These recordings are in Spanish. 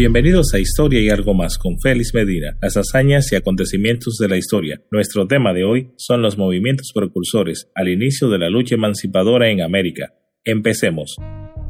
Bienvenidos a Historia y algo más con Félix Medina, las hazañas y acontecimientos de la historia. Nuestro tema de hoy son los movimientos precursores al inicio de la lucha emancipadora en América. Empecemos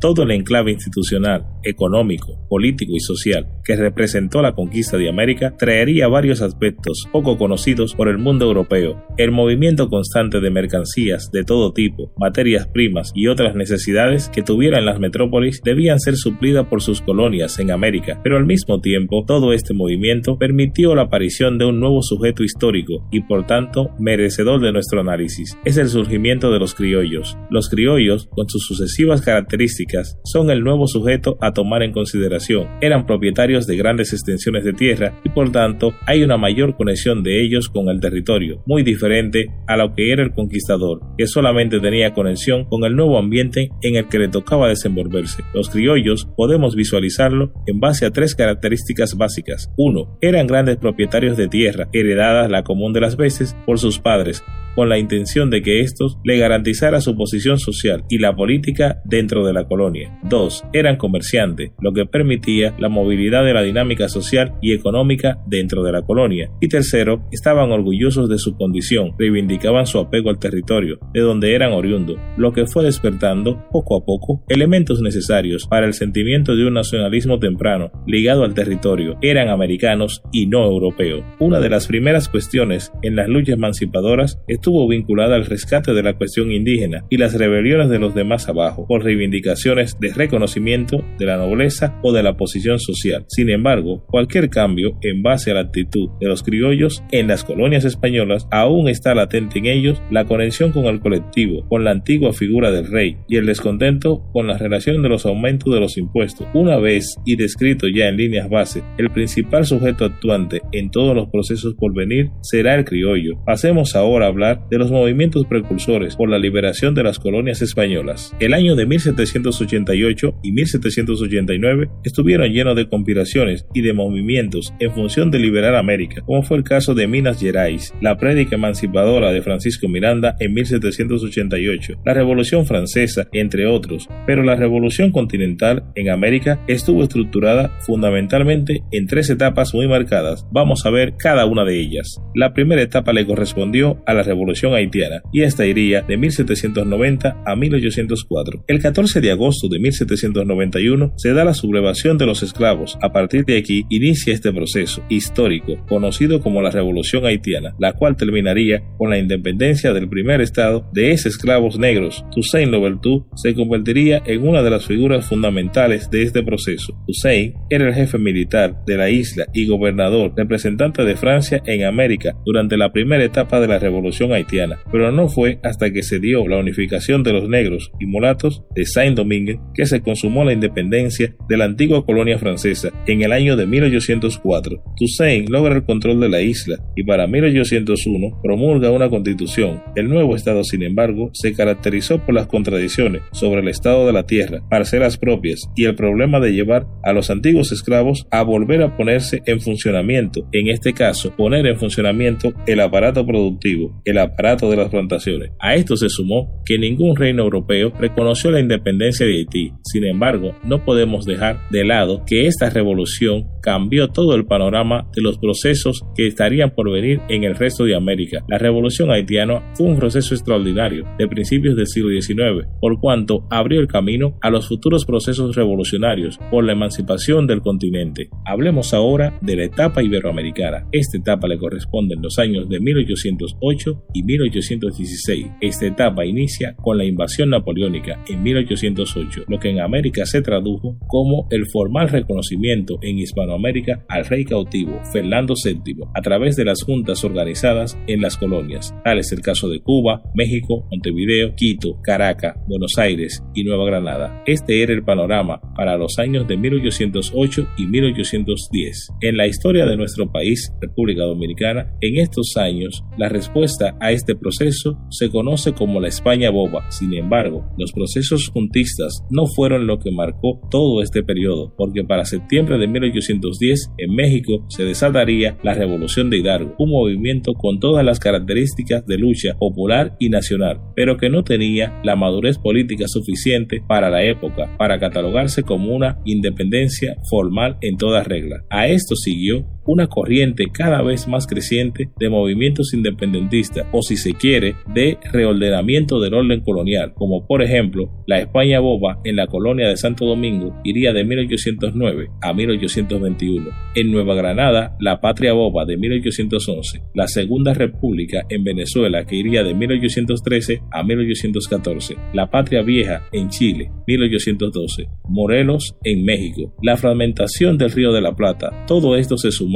todo el enclave institucional, económico, político y social que representó la conquista de América traería varios aspectos poco conocidos por el mundo europeo. El movimiento constante de mercancías de todo tipo, materias primas y otras necesidades que tuvieran las metrópolis debían ser suplidas por sus colonias en América, pero al mismo tiempo todo este movimiento permitió la aparición de un nuevo sujeto histórico y por tanto merecedor de nuestro análisis. Es el surgimiento de los criollos. Los criollos, con sus sucesivas características, son el nuevo sujeto a tomar en consideración. Eran propietarios de grandes extensiones de tierra y por tanto hay una mayor conexión de ellos con el territorio, muy diferente a lo que era el conquistador, que solamente tenía conexión con el nuevo ambiente en el que le tocaba desenvolverse. Los criollos podemos visualizarlo en base a tres características básicas. 1. Eran grandes propietarios de tierra, heredadas la común de las veces por sus padres, con la intención de que estos le garantizara su posición social y la política dentro de la colonia. 2. Eran comerciantes, lo que permitía la movilidad de la dinámica social y económica dentro de la colonia. Y tercero, estaban orgullosos de su condición, reivindicaban su apego al territorio, de donde eran oriundos, lo que fue despertando, poco a poco, elementos necesarios para el sentimiento de un nacionalismo temprano ligado al territorio. Eran americanos y no europeos. Una de las primeras cuestiones en las luchas emancipadoras estuvo vinculada al rescate de la cuestión indígena y las rebeliones de los demás abajo, por reivindicaciones de reconocimiento de la nobleza o de la posición social. Sin embargo, cualquier cambio en base a la actitud de los criollos en las colonias españolas aún está latente en ellos la conexión con el colectivo, con la antigua figura del rey y el descontento con la relación de los aumentos de los impuestos. Una vez y descrito ya en líneas base, el principal sujeto actuante en todos los procesos por venir será el criollo. Pasemos ahora a hablar de los movimientos precursores por la liberación de las colonias españolas. El año de 1788 y 1789 estuvieron llenos de conspiraciones y de movimientos en función de liberar América, como fue el caso de Minas Gerais, la prédica emancipadora de Francisco Miranda en 1788, la Revolución Francesa, entre otros, pero la Revolución Continental en América estuvo estructurada fundamentalmente en tres etapas muy marcadas. Vamos a ver cada una de ellas. La primera etapa le correspondió a la Revolución Haitiana y esta iría de 1790 a 1804. El 14 de agosto de 1791 se da la sublevación de los esclavos. A partir de aquí inicia este proceso histórico conocido como la Revolución Haitiana, la cual terminaría con la independencia del primer estado de esos esclavos negros. Toussaint Louverture se convertiría en una de las figuras fundamentales de este proceso. Toussaint era el jefe militar de la isla y gobernador representante de Francia en América durante la primera etapa de la Revolución haitiana, pero no fue hasta que se dio la unificación de los negros y mulatos de Saint-Domingue que se consumó la independencia de la antigua colonia francesa en el año de 1804. Toussaint logra el control de la isla y para 1801 promulga una constitución. El nuevo estado, sin embargo, se caracterizó por las contradicciones sobre el estado de la tierra, parcelas propias y el problema de llevar a los antiguos esclavos a volver a ponerse en funcionamiento, en este caso, poner en funcionamiento el aparato productivo, el aparato de las plantaciones. A esto se sumó que ningún reino europeo reconoció la independencia de Haití. Sin embargo, no podemos dejar de lado que esta revolución cambió todo el panorama de los procesos que estarían por venir en el resto de América. La revolución haitiana fue un proceso extraordinario de principios del siglo XIX, por cuanto abrió el camino a los futuros procesos revolucionarios por la emancipación del continente. Hablemos ahora de la etapa iberoamericana. Esta etapa le corresponde en los años de 1808 y 1816. Esta etapa inicia con la invasión napoleónica en 1808, lo que en América se tradujo como el formal reconocimiento en Hispanoamérica al rey cautivo Fernando VII a través de las juntas organizadas en las colonias. Tal es el caso de Cuba, México, Montevideo, Quito, Caracas, Buenos Aires y Nueva Granada. Este era el panorama para los años de 1808 y 1810. En la historia de nuestro país, República Dominicana, en estos años, la respuesta a este proceso se conoce como la España boba. Sin embargo, los procesos juntistas no fueron lo que marcó todo este periodo, porque para septiembre de 1810 en México se desataría la Revolución de Hidalgo, un movimiento con todas las características de lucha popular y nacional, pero que no tenía la madurez política suficiente para la época para catalogarse como una independencia formal en toda regla. A esto siguió una corriente cada vez más creciente de movimientos independentistas o si se quiere de reordenamiento del orden colonial, como por ejemplo la España boba en la colonia de Santo Domingo iría de 1809 a 1821, en Nueva Granada la Patria boba de 1811, la Segunda República en Venezuela que iría de 1813 a 1814, la Patria Vieja en Chile 1812, Morelos en México, la fragmentación del Río de la Plata, todo esto se sumó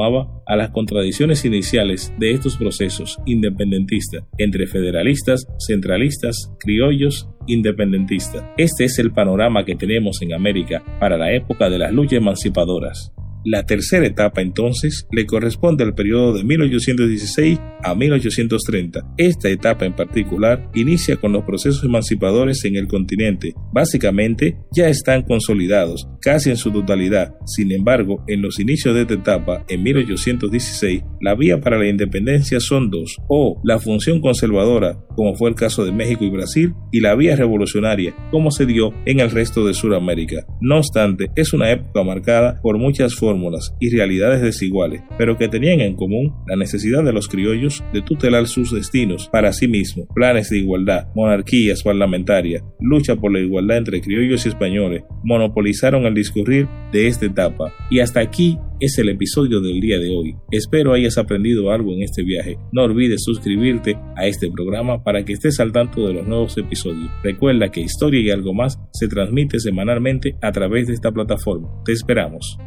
a las contradicciones iniciales de estos procesos independentistas entre federalistas, centralistas, criollos, independentistas. Este es el panorama que tenemos en América para la época de las luchas emancipadoras. La tercera etapa entonces le corresponde al periodo de 1816 a 1830. Esta etapa en particular inicia con los procesos emancipadores en el continente. Básicamente ya están consolidados casi en su totalidad. Sin embargo, en los inicios de esta etapa, en 1816, la vía para la independencia son dos, o la función conservadora, como fue el caso de México y Brasil, y la vía revolucionaria, como se dio en el resto de Sudamérica. No obstante, es una época marcada por muchas formas y realidades desiguales, pero que tenían en común la necesidad de los criollos de tutelar sus destinos para sí mismos, planes de igualdad, monarquías parlamentarias, lucha por la igualdad entre criollos y españoles, monopolizaron el discurrir de esta etapa. Y hasta aquí es el episodio del día de hoy. Espero hayas aprendido algo en este viaje. No olvides suscribirte a este programa para que estés al tanto de los nuevos episodios. Recuerda que Historia y algo más se transmite semanalmente a través de esta plataforma. Te esperamos.